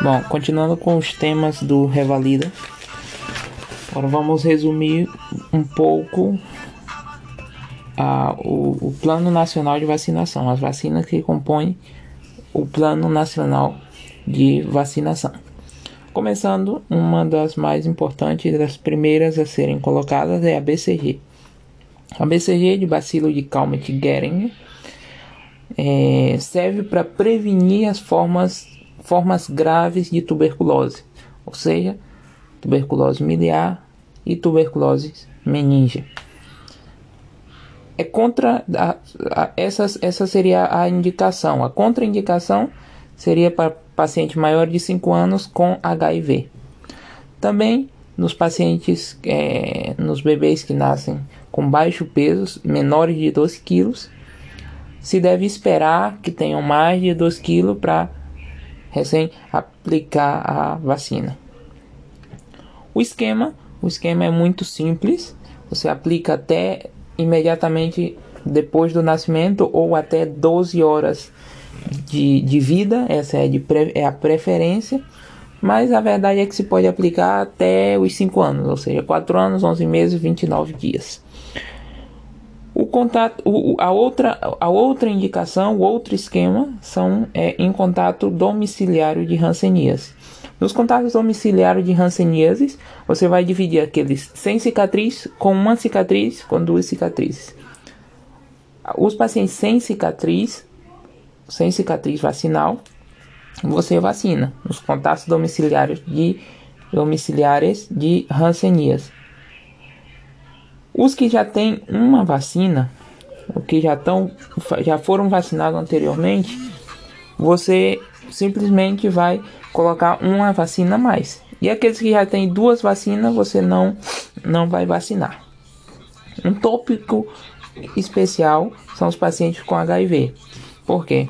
Bom, continuando com os temas do Revalida, agora vamos resumir um pouco a, o, o Plano Nacional de Vacinação, as vacinas que compõem o Plano Nacional de Vacinação. Começando, uma das mais importantes, das primeiras a serem colocadas é a BCG. A BCG de bacilo de Calmette-Guerin é, serve para prevenir as formas formas graves de tuberculose, ou seja, tuberculose miliar e tuberculose meninge. É contra a, a, essas, essa seria a indicação. A contraindicação seria para paciente maior de 5 anos com HIV. Também nos pacientes, é, nos bebês que nascem com baixo peso, menores de 12 quilos, se deve esperar que tenham mais de 2 quilos para recém aplicar a vacina. O esquema, o esquema é muito simples. Você aplica até imediatamente depois do nascimento ou até 12 horas de, de vida, essa é, de, é a preferência, mas a verdade é que se pode aplicar até os 5 anos, ou seja, 4 anos, 11 meses, 29 dias. Contato, a, outra, a outra indicação, o outro esquema, são é, em contato domiciliário de Hanseníase. Nos contatos domiciliários de Hanseníase, você vai dividir aqueles sem cicatriz com uma cicatriz com duas cicatrizes. Os pacientes sem cicatriz, sem cicatriz vacinal, você vacina nos contatos domiciliários de domiciliares de Hanseníase. Os que já têm uma vacina, os que já, tão, já foram vacinados anteriormente, você simplesmente vai colocar uma vacina a mais. E aqueles que já têm duas vacinas, você não, não vai vacinar. Um tópico especial são os pacientes com HIV. Por quê?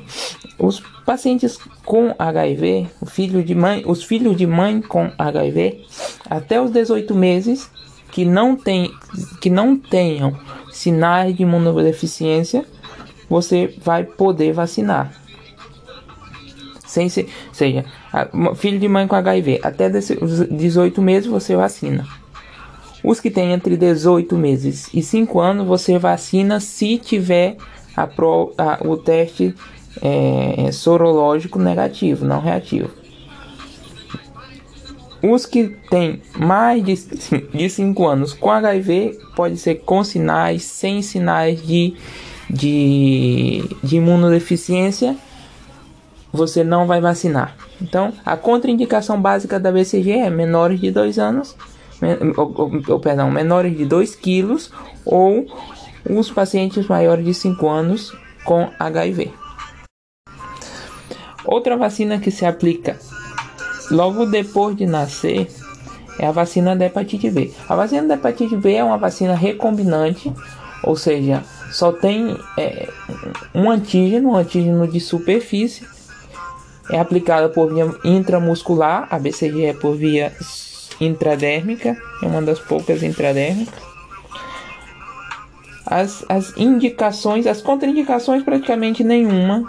Os pacientes com HIV, filho de mãe, os filhos de mãe com HIV, até os 18 meses, que não, tem, que não tenham sinais de imunodeficiência, você vai poder vacinar. Sem ser, seja, filho de mãe com HIV, até 18 meses você vacina. Os que têm entre 18 meses e 5 anos, você vacina se tiver a pro, a, o teste é, sorológico negativo, não reativo. Os que têm mais de 5 anos com HIV pode ser com sinais, sem sinais de, de, de imunodeficiência, você não vai vacinar. Então, a contraindicação básica da BCG é menores de 2 anos, ou, ou, perdão, menores de 2 quilos ou os pacientes maiores de 5 anos com HIV. Outra vacina que se aplica logo depois de nascer é a vacina da hepatite B. A vacina da hepatite B é uma vacina recombinante, ou seja, só tem é, um antígeno, um antígeno de superfície, é aplicada por via intramuscular, a BCG é por via intradérmica, é uma das poucas intradérmicas. As, as indicações, as contraindicações praticamente nenhuma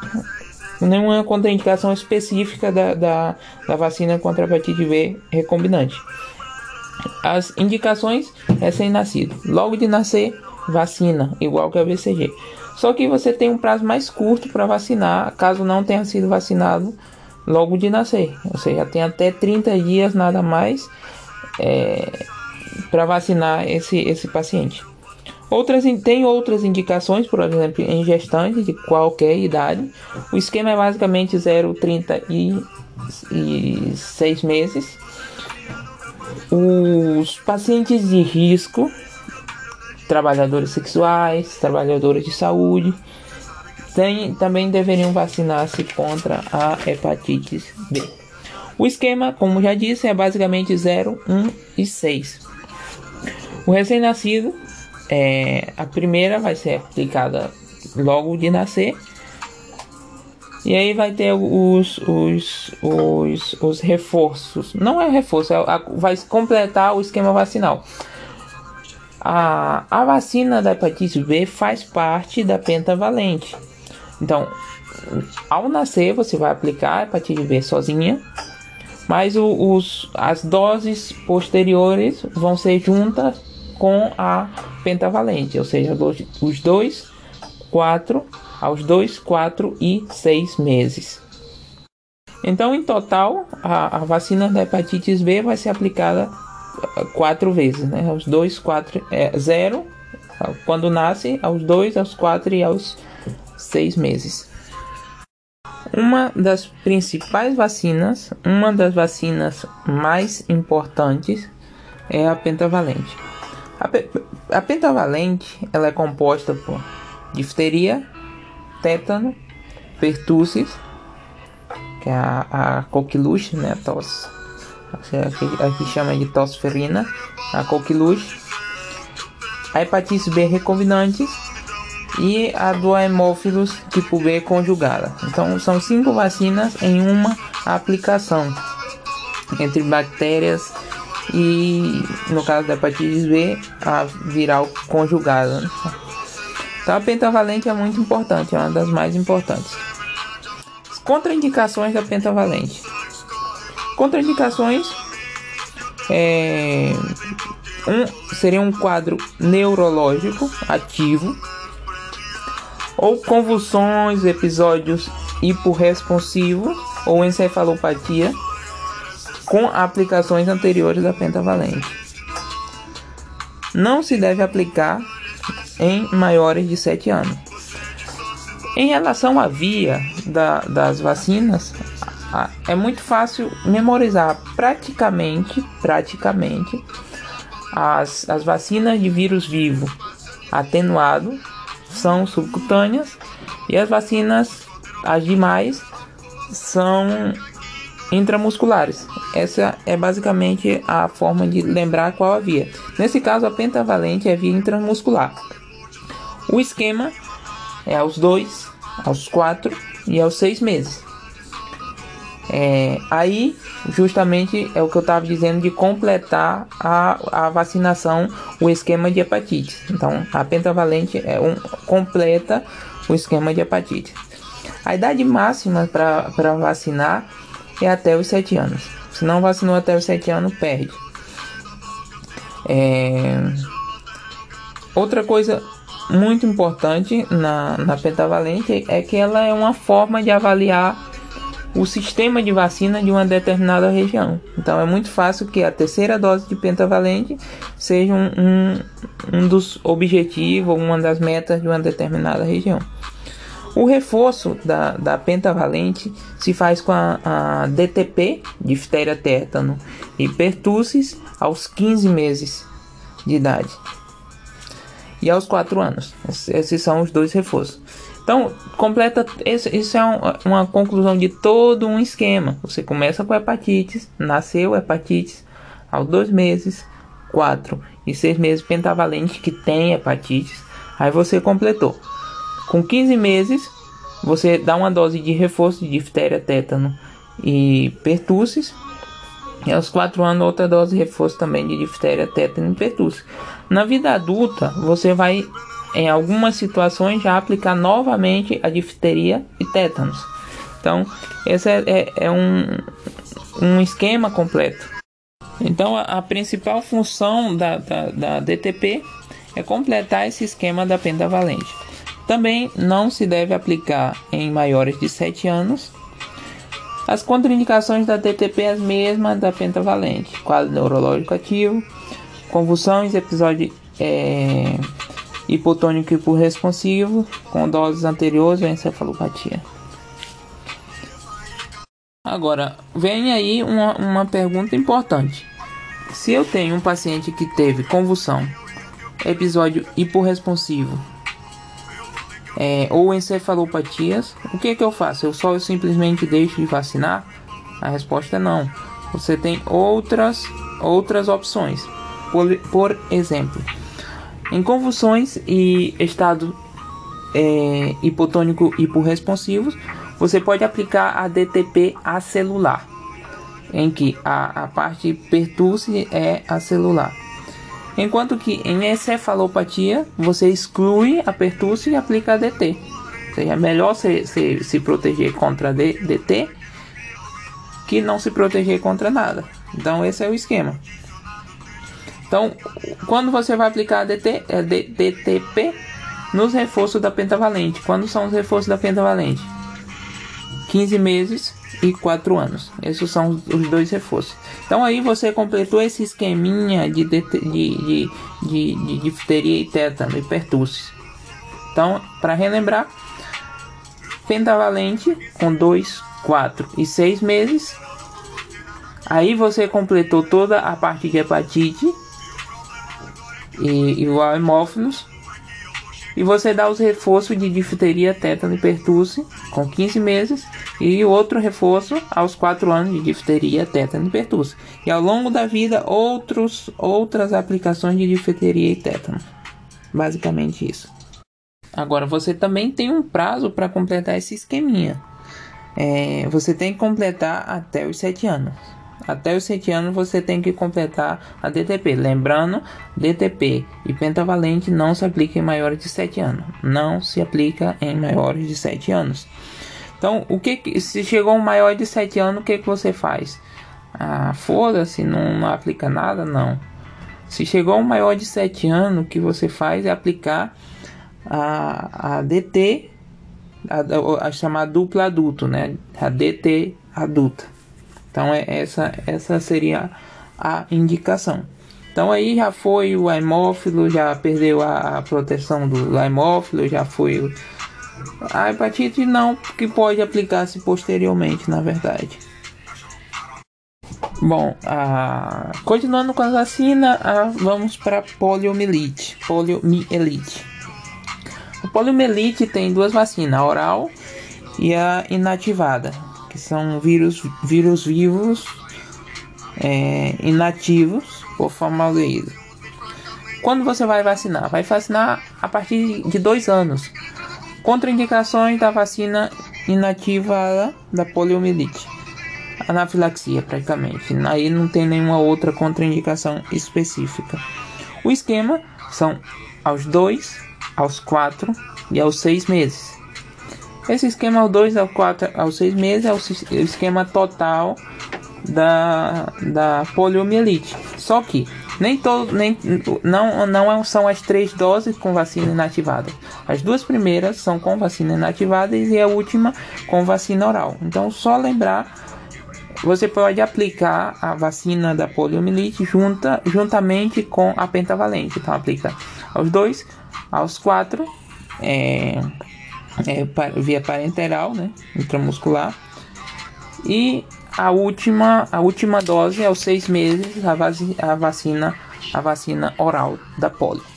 nenhuma contraindicação específica da, da, da vacina contra a hepatite B recombinante. As indicações é sem nascido. Logo de nascer, vacina, igual que a BCG. Só que você tem um prazo mais curto para vacinar, caso não tenha sido vacinado logo de nascer. Ou seja, tem até 30 dias nada mais é, para vacinar esse, esse paciente. Outras, tem outras indicações, por exemplo, em gestantes de qualquer idade. O esquema é basicamente 0, 30 e, e 6 meses. Os pacientes de risco, trabalhadores sexuais, trabalhadores de saúde, tem, também deveriam vacinar-se contra a hepatite B. O esquema, como já disse, é basicamente 0, 1 e 6. O recém-nascido é, a primeira vai ser aplicada logo de nascer. E aí vai ter os, os, os, os reforços. Não é reforço, é, vai completar o esquema vacinal. A, a vacina da hepatite B faz parte da pentavalente. Então, ao nascer, você vai aplicar a hepatite B sozinha. mas o, os, as doses posteriores vão ser juntas com a pentavalente, ou seja, os dois, quatro, aos dois, quatro e seis meses. Então, em total, a, a vacina da hepatite B vai ser aplicada eh, quatro vezes, né? Aos dois, quatro, é, zero, quando nasce, aos dois, aos quatro e aos seis meses. Uma das principais vacinas, uma das vacinas mais importantes é a pentavalente. A, pe a pentavalente ela é composta por difteria, tétano, pertussis, que é a, a coqueluche, né, a tosse, aqui, aqui chama de tosferina, a coqueluche, a hepatite B recombinantes e a do hemófilos tipo B conjugada. Então são cinco vacinas em uma aplicação entre bactérias e no caso da hepatite B a viral conjugada. Né? Então a pentavalente é muito importante, é uma das mais importantes. Contraindicações da pentavalente. Contraindicações é, um, seria um quadro neurológico ativo ou convulsões, episódios hiporresponsivos ou encefalopatia com aplicações anteriores da pentavalente. Não se deve aplicar em maiores de 7 anos. Em relação à via da, das vacinas, é muito fácil memorizar praticamente, praticamente as, as vacinas de vírus vivo atenuado são subcutâneas e as vacinas, as demais, são intramusculares. Essa é basicamente a forma de lembrar qual a via. Nesse caso, a pentavalente é via intramuscular. O esquema é aos 2, aos 4 e aos 6 meses. É, aí, justamente é o que eu estava dizendo de completar a, a vacinação, o esquema de hepatite. Então, a pentavalente é um completa o esquema de hepatite. A idade máxima para vacinar é até os 7 anos. Se não vacinou até os 7 anos, perde. É... Outra coisa muito importante na, na pentavalente é que ela é uma forma de avaliar o sistema de vacina de uma determinada região. Então é muito fácil que a terceira dose de pentavalente seja um, um, um dos objetivos, uma das metas de uma determinada região. O reforço da, da pentavalente se faz com a, a DTP, difteria tétano e pertussis, aos 15 meses de idade e aos 4 anos. Esses são os dois reforços. Então, completa. Isso é um, uma conclusão de todo um esquema. Você começa com hepatites, nasceu hepatites aos dois meses, quatro e seis meses pentavalente que tem hepatites. Aí você completou. Com 15 meses, você dá uma dose de reforço de difteria, tétano e pertussis. E aos 4 anos, outra dose de reforço também de difteria, tétano e pertussis. Na vida adulta, você vai em algumas situações já aplicar novamente a difteria e tétanos. Então, esse é, é, é um, um esquema completo. Então, a, a principal função da, da, da, DTP é completar esse esquema da pentavalente. Também não se deve aplicar em maiores de 7 anos. As contraindicações da DTP as mesmas da pentavalente: quadro neurológico ativo, convulsões, episódio é, hipotônico hiporresponsivo com doses anteriores à encefalopatia. Agora, vem aí uma, uma pergunta importante. Se eu tenho um paciente que teve convulsão, episódio hiporresponsivo é, ou encefalopatias, o que, que eu faço? Eu só eu simplesmente deixo de vacinar? A resposta é não. Você tem outras, outras opções. Por, por exemplo, em convulsões e estado é, hipotônico hiporresponsivos, você pode aplicar a DTP acelular, em que a, a parte pertusse é acelular. Enquanto que em encefalopatia, você exclui a pertusse e aplica a DT. Ou seja, é melhor se, se, se proteger contra a DT que não se proteger contra nada. Então esse é o esquema. Então, quando você vai aplicar DT, é, DTP nos reforços da pentavalente. Quando são os reforços da pentavalente? 15 meses e 4 anos. Esses são os dois reforços. Então aí você completou esse esqueminha de, de, de, de, de difteria e tétano e pertussis. Então, para relembrar, pentavalente com 2, 4 e 6 meses. Aí você completou toda a parte de hepatite e, e o hemófilos e você dá os reforços de difteria, tétano e pertusse com 15 meses e outro reforço aos 4 anos de difteria, tétano e pertusse. E ao longo da vida, outros, outras aplicações de difteria e tétano. Basicamente isso. Agora, você também tem um prazo para completar esse esqueminha. É, você tem que completar até os 7 anos. Até os 7 anos você tem que completar a DTP. Lembrando, DTP e pentavalente não se aplica em maiores de 7 anos. Não se aplica em maiores de 7 anos. Então, o que se chegou um maior de 7 anos, o que, que você faz? Ah, foda-se, não, não aplica nada? Não. Se chegou um maior de 7 anos, o que você faz é aplicar a, a DT, a, a chamada dupla adulto, né? A DT adulta. Então é essa essa seria a indicação. Então aí já foi o hemófilo, já perdeu a, a proteção do hemófilo, já foi a hepatite não, que pode aplicar-se posteriormente, na verdade. Bom, a... continuando com a vacina, a... vamos para poliomielite. Poliomielite. A poliomielite tem duas vacinas, a oral e a inativada que são vírus, vírus vivos é, inativos por formaldeído. Quando você vai vacinar? Vai vacinar a partir de dois anos. Contraindicações da vacina inativa da poliomielite. Anafilaxia, praticamente. Aí não tem nenhuma outra contraindicação específica. O esquema são aos 2, aos 4 e aos 6 meses. Esse esquema 2 ao 4 aos 6 meses é o esquema total da, da poliomielite. Só que nem todo, nem, não, não é são as três doses com vacina inativada. As duas primeiras são com vacina inativada e a última com vacina oral. Então, só lembrar, você pode aplicar a vacina da poliomielite junta, juntamente com a pentavalente. Então, aplica aos dois, aos quatro. É, é, via parenteral, né, intramuscular. E a última, a última dose aos seis meses a, a vacina, a vacina oral da polio.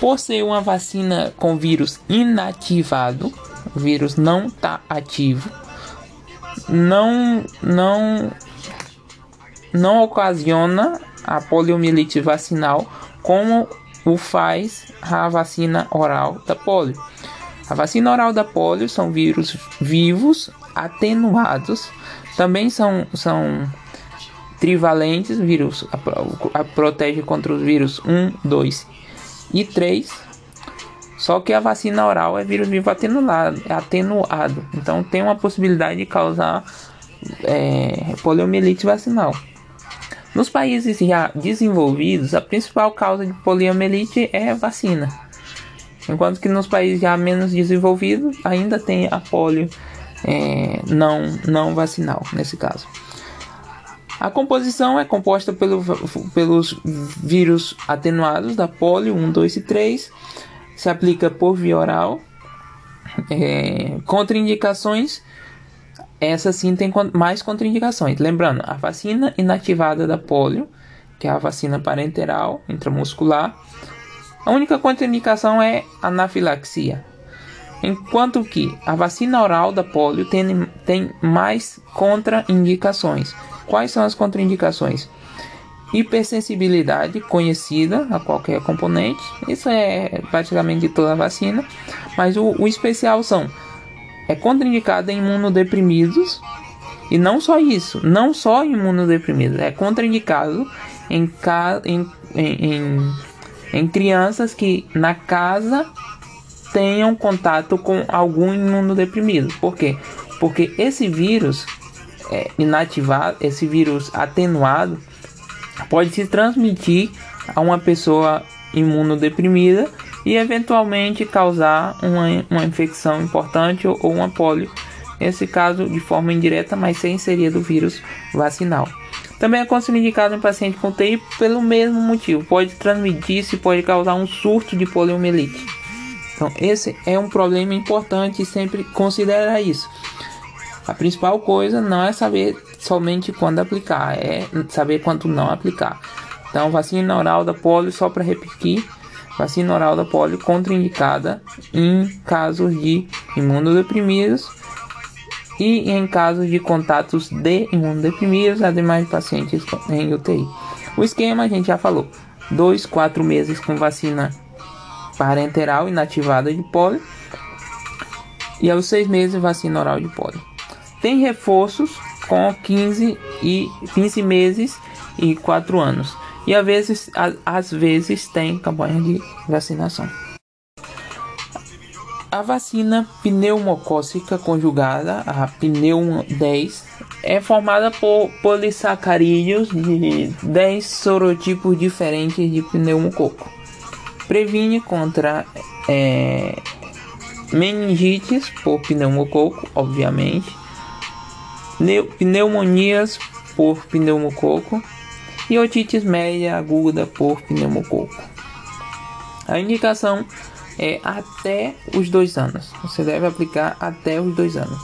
Por ser uma vacina com vírus inativado, o vírus não está ativo, não, não, não ocasiona a poliomielite vacinal como o faz a vacina oral da polio. A vacina oral da polio são vírus vivos atenuados, também são, são trivalentes, vírus a, a, protege contra os vírus 1, 2 e 3. Só que a vacina oral é vírus vivo atenuado, atenuado. então tem uma possibilidade de causar é, poliomielite vacinal. Nos países já desenvolvidos, a principal causa de poliomielite é vacina. Enquanto que nos países já menos desenvolvidos ainda tem a polio é, não, não vacinal, nesse caso. A composição é composta pelo, pelos vírus atenuados da polio 1, 2 e 3. Se aplica por via oral. É, contraindicações. Essa sim tem mais contraindicações. Lembrando, a vacina inativada da polio, que é a vacina parenteral intramuscular, a única contraindicação é anafilaxia, enquanto que a vacina oral da polio tem, tem mais contraindicações. Quais são as contraindicações? Hipersensibilidade conhecida a qualquer componente, isso é praticamente toda a vacina, mas o, o especial são é contraindicada em imunodeprimidos e não só isso, não só imunodeprimidos, é contraindicado em, em, em em crianças que na casa tenham contato com algum imunodeprimido. Por quê? Porque esse vírus é, inativado, esse vírus atenuado, pode se transmitir a uma pessoa imunodeprimida e eventualmente causar uma, uma infecção importante ou, ou uma polio, nesse caso de forma indireta, mas sem inserir do vírus vacinal. Também é contraindicado em paciente com TI pelo mesmo motivo, pode transmitir-se, pode causar um surto de poliomielite. Então, esse é um problema importante e sempre considerar isso. A principal coisa não é saber somente quando aplicar, é saber quando não aplicar. Então, vacina oral da polio, só para repetir, vacina oral da polio contraindicada em casos de imunodeprimidos e em casos de contatos de imunodeprimidos, ademais de pacientes em UTI. O esquema a gente já falou: 2, 4 meses com vacina parenteral inativada de polio e aos 6 meses vacina oral de polio. Tem reforços com 15 e 15 meses e 4 anos. E às vezes, às vezes tem campanha de vacinação. A vacina pneumocócica conjugada, a Pneum 10, é formada por polissacarídeos de 10 sorotipos diferentes de pneumococo. Previne contra é, meningites por pneumococo, obviamente, pneumonias por pneumococo e otites média aguda por pneumococo. A indicação é até os dois anos. Você deve aplicar até os dois anos.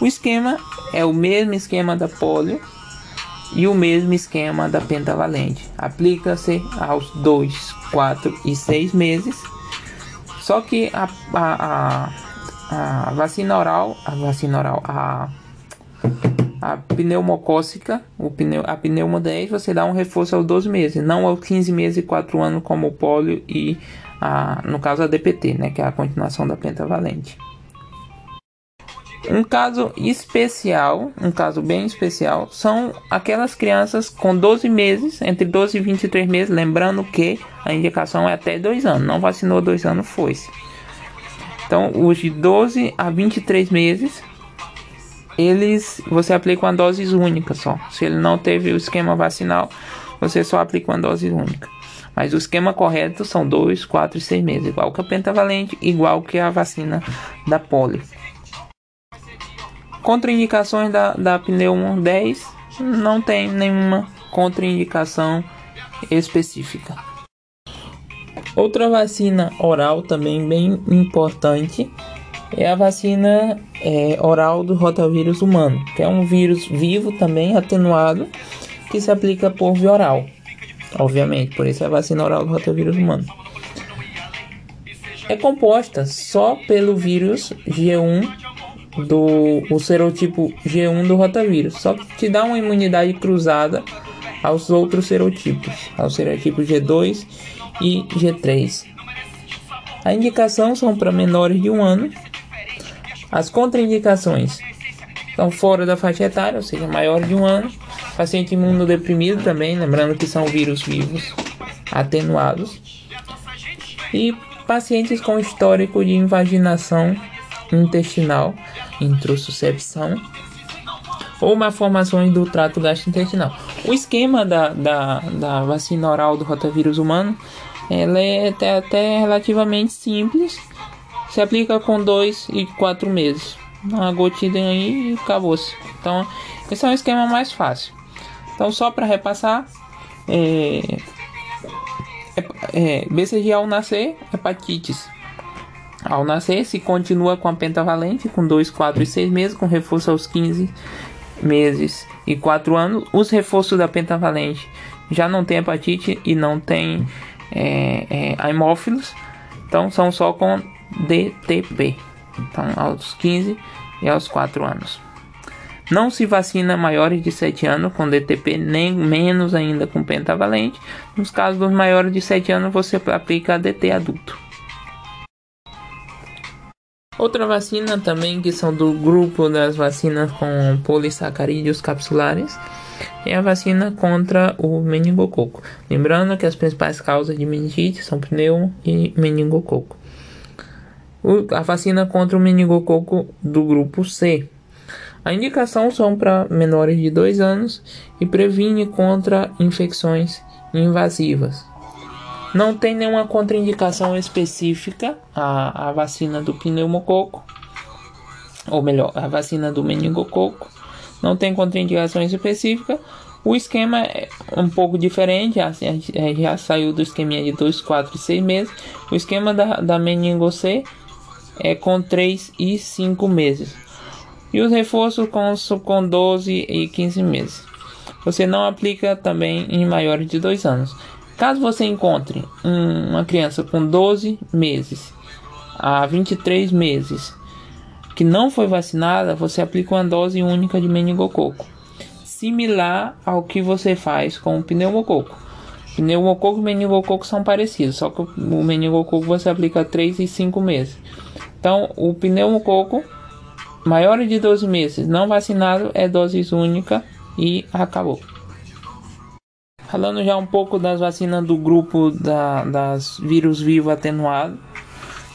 O esquema é o mesmo esquema da polio e o mesmo esquema da pentavalente. Aplica-se aos 2, 4 e 6 meses. Só que a, a, a, a vacina oral, a vacina oral, a, a pneumocócica, o pneu, a pneumo 10, você dá um reforço aos 12 meses, não aos 15 meses e 4 anos como o polio e a, no caso a DPT, né, que é a continuação da pentavalente. Um caso especial, um caso bem especial, são aquelas crianças com 12 meses, entre 12 e 23 meses, lembrando que a indicação é até 2 anos, não vacinou 2 anos, foi-se. Então, os de 12 a 23 meses, eles você aplica uma dose única só. Se ele não teve o esquema vacinal, você só aplica uma dose única. Mas o esquema correto são 2, 4 e 6 meses, igual que a pentavalente, igual que a vacina da polio. Contraindicações da, da Pneumo 10 não tem nenhuma contraindicação específica. Outra vacina oral também bem importante é a vacina é, oral do rotavírus humano, que é um vírus vivo também atenuado que se aplica por via oral. Obviamente, por isso é a vacina oral do rotavírus humano. É composta só pelo vírus G1 do o serotipo G1 do rotavírus, só que te dá uma imunidade cruzada aos outros serotipos, aos serotipos G2 e G3. A indicação são para menores de um ano. As contraindicações estão fora da faixa etária, ou seja, maior de um ano. Paciente imunodeprimido também, lembrando que são vírus vivos atenuados. E pacientes com histórico de invaginação intestinal, introssuscepção ou malformações do trato gastrointestinal. O esquema da, da, da vacina oral do rotavírus humano ela é até, até relativamente simples. Se aplica com 2 e 4 meses. Uma gotinha aí e acabou-se. Então, esse é um esquema mais fácil. Então, só para repassar, é, é, é, BCG ao nascer, hepatites ao nascer, se continua com a pentavalente, com 2, 4 e 6 meses, com reforço aos 15 meses e 4 anos. Os reforços da pentavalente já não tem hepatite e não tem é, é, hemófilos, então são só com DTP, então aos 15 e aos 4 anos. Não se vacina maiores de 7 anos com DTP, nem menos ainda com pentavalente. Nos casos dos maiores de 7 anos, você aplica a DT adulto. Outra vacina também que são do grupo das vacinas com polissacarídeos capsulares é a vacina contra o meningococo. Lembrando que as principais causas de meningite são pneumo e meningococo. A vacina contra o meningococo do grupo C. A indicação são para menores de 2 anos e previne contra infecções invasivas. Não tem nenhuma contraindicação específica a, a vacina do pneumococo, ou melhor, a vacina do meningococo. Não tem contraindicação específica. O esquema é um pouco diferente, já, já saiu do esquema de 2, 4 e 6 meses. O esquema da, da é com 3 e 5 meses. E os reforços com, com 12 e 15 meses. Você não aplica também em maiores de 2 anos. Caso você encontre uma criança com 12 meses a 23 meses que não foi vacinada, você aplica uma dose única de meningococo, similar ao que você faz com o pneumococo. Pneumococo e meningococo são parecidos, só que o meningococo você aplica 3 e 5 meses. Então, o pneumococo maior de 12 meses não vacinado é dose única e acabou. Falando já um pouco das vacinas do grupo da, das vírus vivo atenuado,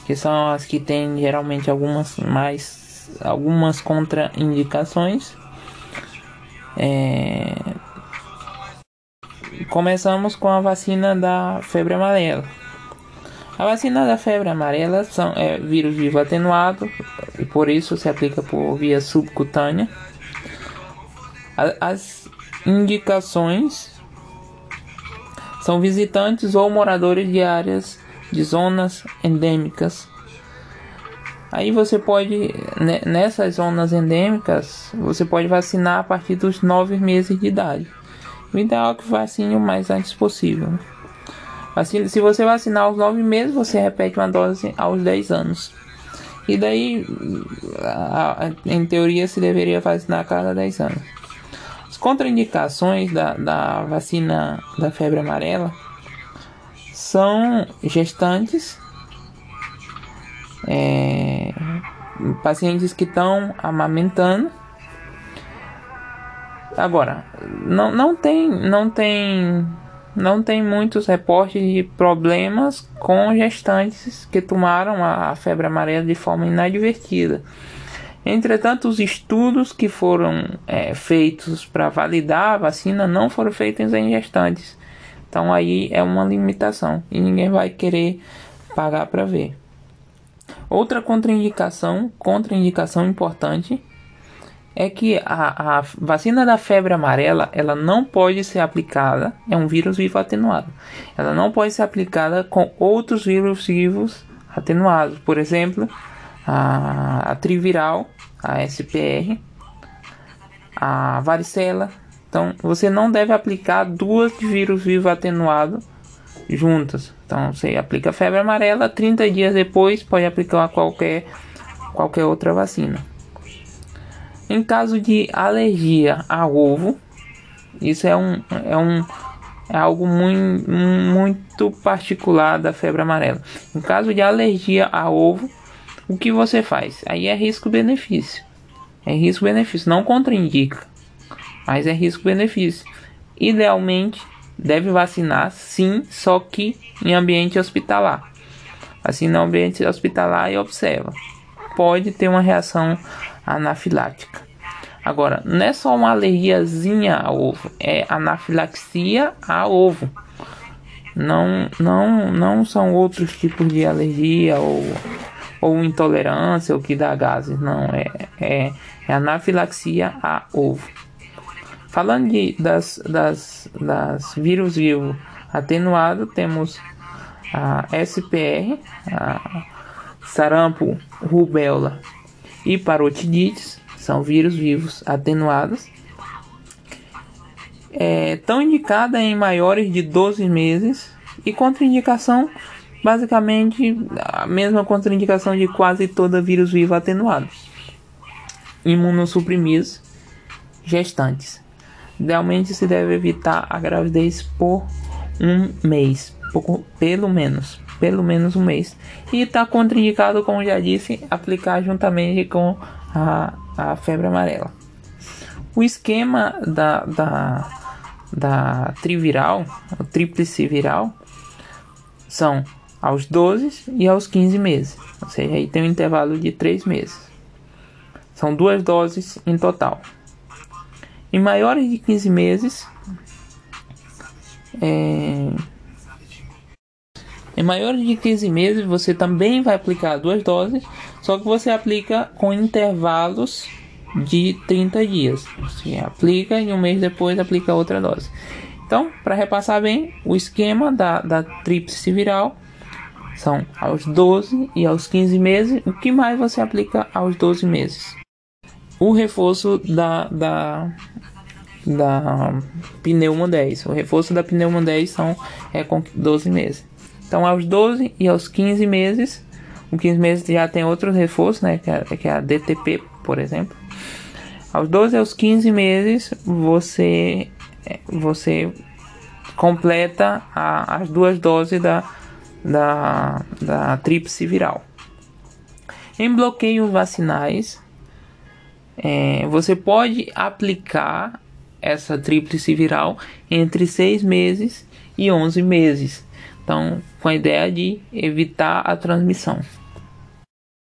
que são as que têm geralmente algumas mais algumas contraindicações. É... Começamos com a vacina da febre amarela. A vacina da febre amarela são, é vírus vivo atenuado e por isso se aplica por via subcutânea. As indicações são visitantes ou moradores de áreas de zonas endêmicas. Aí você pode, nessas zonas endêmicas, você pode vacinar a partir dos 9 meses de idade. O ideal é que vacine o mais antes possível. Assim, se você vacinar aos 9 meses, você repete uma dose aos 10 anos. E daí, em teoria, se deveria vacinar a cada 10 anos contraindicações da, da vacina da febre amarela são gestantes, é, pacientes que estão amamentando. Agora, não, não tem, não tem, não tem muitos reportes de problemas com gestantes que tomaram a febre amarela de forma inadvertida. Entretanto, os estudos que foram é, feitos para validar a vacina não foram feitos em gestantes. Então aí é uma limitação e ninguém vai querer pagar para ver. Outra contraindicação, contraindicação importante, é que a, a, vacina da febre amarela ela não pode ser aplicada, é um vírus vivo atenuado. Ela não pode ser aplicada com outros vírus vivos atenuados, por exemplo, a, a triviral a SPR, a varicela. Então, você não deve aplicar duas vírus vivo atenuado juntas. Então, você aplica febre amarela, 30 dias depois pode aplicar qualquer qualquer outra vacina. Em caso de alergia a ovo, isso é um é um é algo muito, muito particular da febre amarela. Em caso de alergia a ovo, o que você faz? Aí é risco-benefício. É risco-benefício, não contraindica, mas é risco-benefício. Idealmente, deve vacinar sim, só que em ambiente hospitalar. Assim, no ambiente hospitalar e observa. Pode ter uma reação anafilática. Agora, não é só uma alergiazinha a ovo, é anafilaxia a ovo. Não, não, não são outros tipos de alergia ou ou intolerância, ou que dá gases, não, é, é, é anafilaxia a ovo. Falando de, das, das, das vírus vivo atenuado, temos a SPR, a sarampo, rubéola e parotidites, são vírus vivos atenuados. É, tão indicada em maiores de 12 meses e contraindicação Basicamente, a mesma contraindicação de quase toda vírus vivo atenuado. Imunossuprimidos gestantes. Idealmente se deve evitar a gravidez por um mês, pouco, pelo menos, pelo menos um mês. E está contraindicado, como já disse, aplicar juntamente com a, a febre amarela. O esquema da, da, da triviral, o tríplice viral, são aos 12 e aos 15 meses. Ou seja, aí tem um intervalo de 3 meses. São duas doses em total. Em maiores de 15 meses, é... em maiores de 15 meses você também vai aplicar duas doses, só que você aplica com intervalos de 30 dias. Você aplica e um mês depois aplica outra dose. Então, para repassar bem, o esquema da, da tríplice viral são aos 12 e aos 15 meses. O que mais você aplica aos 12 meses? O reforço da, da, da pneuma 10. O reforço da pneuma 10 são, é com 12 meses. Então, aos 12 e aos 15 meses, o 15 meses já tem outros reforços, né? Que é, que é a DTP, por exemplo. Aos 12 aos 15 meses, você é, você completa a, as duas doses da, da, da tríplice viral. Em bloqueios vacinais, é, você pode aplicar essa tríplice viral entre 6 meses e 11 meses. Então, com a ideia de evitar a transmissão.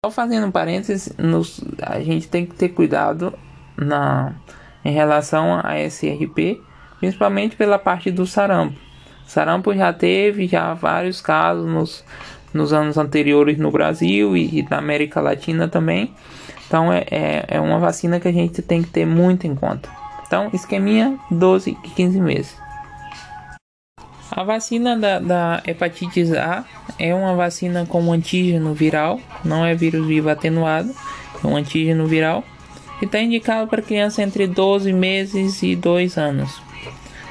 Só fazendo um parênteses, nos, a gente tem que ter cuidado na, em relação a SRP, principalmente pela parte do sarampo. Sarampo já teve já vários casos nos, nos anos anteriores no Brasil e, e na América Latina também. Então é, é, é, uma vacina que a gente tem que ter muito em conta. Então, esqueminha 12 e 15 meses. A vacina da, da hepatite A é uma vacina com antígeno viral, não é vírus vivo atenuado, é um antígeno viral e está indicado para criança entre 12 meses e 2 anos.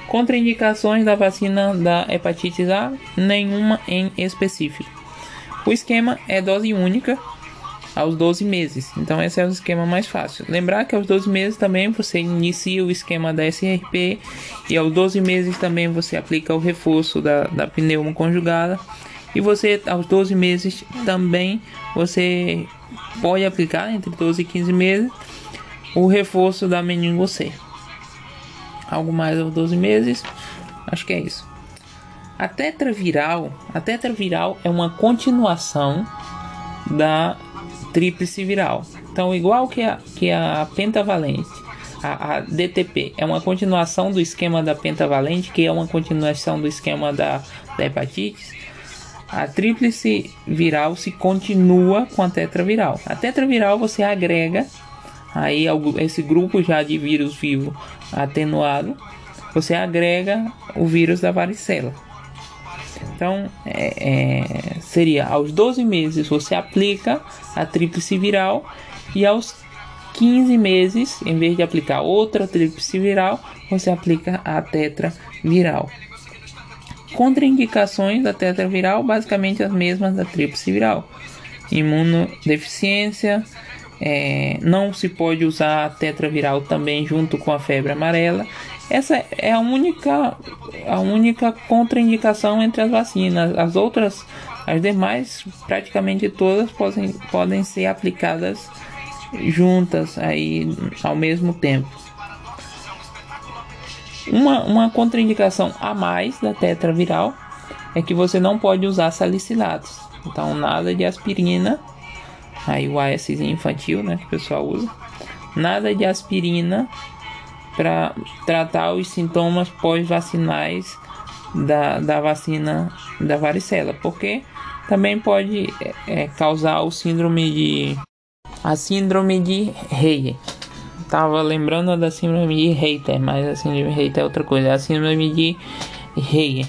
Contraindicações da vacina da hepatite A, nenhuma em específico. O esquema é dose única aos 12 meses, então esse é o esquema mais fácil. Lembrar que aos 12 meses também você inicia o esquema da SRP e aos 12 meses também você aplica o reforço da, da pneuma conjugada e você aos 12 meses também você pode aplicar entre 12 e 15 meses o reforço da meningo C. Algo mais aos 12 meses, acho que é isso. A tetraviral, a tetraviral é uma continuação da tríplice viral. Então, igual que a, que a pentavalente, a, a, DTP é uma continuação do esquema da pentavalente, que é uma continuação do esquema da, da hepatite. A tríplice viral se continua com a tetraviral. A tetraviral você agrega aí esse grupo já de vírus vivo atenuado, você agrega o vírus da varicela. Então, é, é, seria aos 12 meses você aplica a tríplice viral e aos 15 meses, em vez de aplicar outra tríplice viral, você aplica a tetra viral. Contraindicações da tetra viral, basicamente as mesmas da tríplice viral: imunodeficiência, é, não se pode usar a tetraviral também junto com a febre amarela. Essa é a única, a única contraindicação entre as vacinas. As outras, as demais, praticamente todas podem, podem ser aplicadas juntas aí ao mesmo tempo. Uma, uma contraindicação a mais da tetraviral é que você não pode usar salicilatos. Então nada de aspirina aí o AS infantil, né, que o pessoal usa. Nada de aspirina para tratar os sintomas pós-vacinais da, da vacina da varicela, porque também pode é, é causar o síndrome de a síndrome de Rey. Tava lembrando da síndrome de Reiter, mas a síndrome de Reiter é outra coisa. É a síndrome de Rey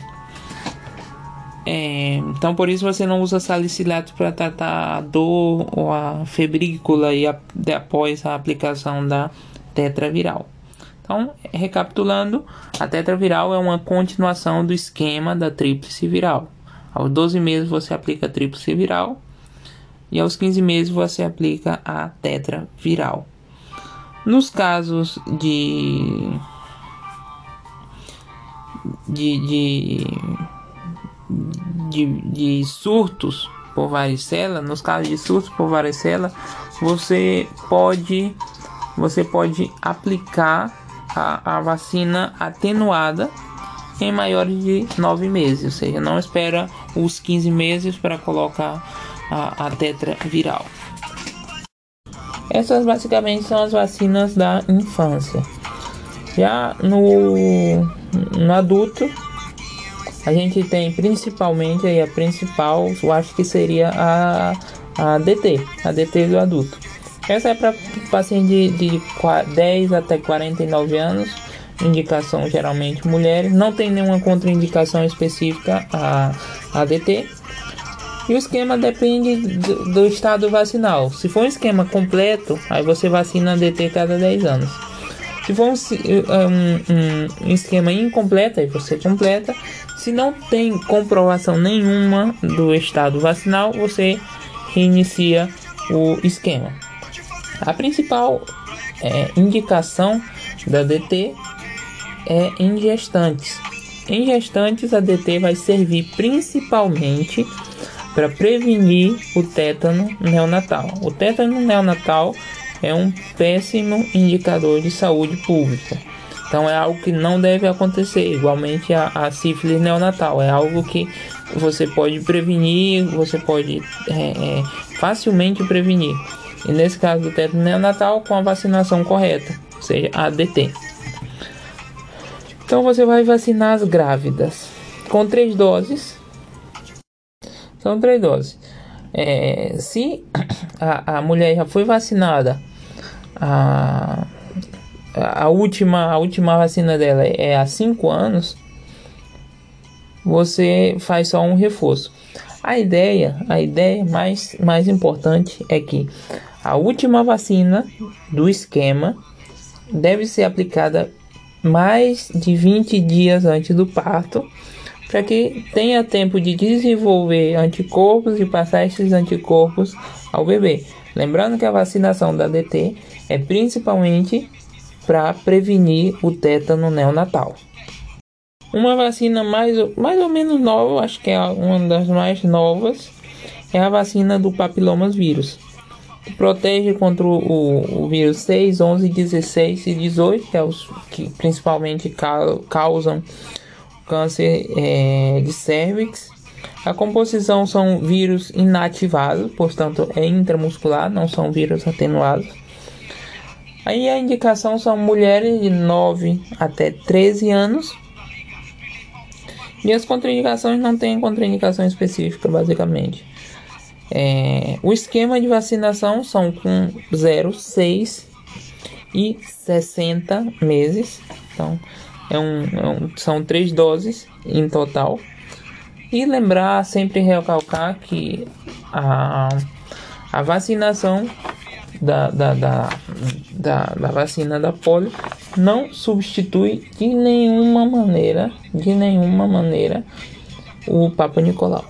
é, então por isso você não usa salicilato para tratar a dor ou a febrícula e a, após a aplicação da tetraviral. Então, recapitulando, a tetraviral é uma continuação do esquema da tríplice viral. Aos 12 meses você aplica a tríplice viral e aos 15 meses você aplica a tetraviral. Nos casos de de, de de, de surtos por varicela, nos casos de surtos por varicela, você pode você pode aplicar a, a vacina atenuada em maiores de 9 meses, ou seja, não espera os 15 meses para colocar a, a tetra viral. Essas basicamente são as vacinas da infância. Já no, no adulto, a gente tem principalmente aí a principal, eu acho que seria a, a DT, a DT do adulto. Essa é para paciente de, de 10 até 49 anos, indicação geralmente mulheres, não tem nenhuma contraindicação específica a, a DT. E o esquema depende do, do, estado vacinal. Se for um esquema completo, aí você vacina a DT cada 10 anos. Se for um, um, um esquema incompleto, aí você completa. Se não tem comprovação nenhuma do estado vacinal, você reinicia o esquema. A principal é, indicação da DT é em gestantes. Em gestantes, a DT vai servir principalmente para prevenir o tétano neonatal. O tétano neonatal é um péssimo indicador de saúde pública. Então é algo que não deve acontecer, igualmente a, a sífilis neonatal. É algo que você pode prevenir, você pode é, é, facilmente prevenir. E nesse caso do tétano neonatal, com a vacinação correta, ou seja, a ADT. Então você vai vacinar as grávidas com três doses. São três doses. É, se a, a mulher já foi vacinada, a, a, última, a última vacina dela é há 5 anos, você faz só um reforço. A ideia, a ideia mais, mais importante é que a última vacina do esquema deve ser aplicada mais de 20 dias antes do parto, para que tenha tempo de desenvolver anticorpos e passar esses anticorpos ao bebê. Lembrando que a vacinação da DT é principalmente para prevenir o tétano neonatal. Uma vacina mais, mais ou menos nova, acho que é uma das mais novas, é a vacina do papilomas vírus. Que protege contra o, o, vírus 6, 11, 16 e 18, que é os que principalmente causam câncer é, de cervix. A composição são vírus inativados, portanto é intramuscular, não são vírus atenuados. Aí a indicação são mulheres de 9 até 13 anos e as contraindicações não tem contraindicação específica, basicamente. É, o esquema de vacinação são com 0, 6 e 60 meses. Então, é um, é um, são três doses em total. E lembrar, sempre recalcar que a, a vacinação da, da, da, da, da vacina da polio não substitui de nenhuma maneira, de nenhuma maneira, o Papa Nicolau.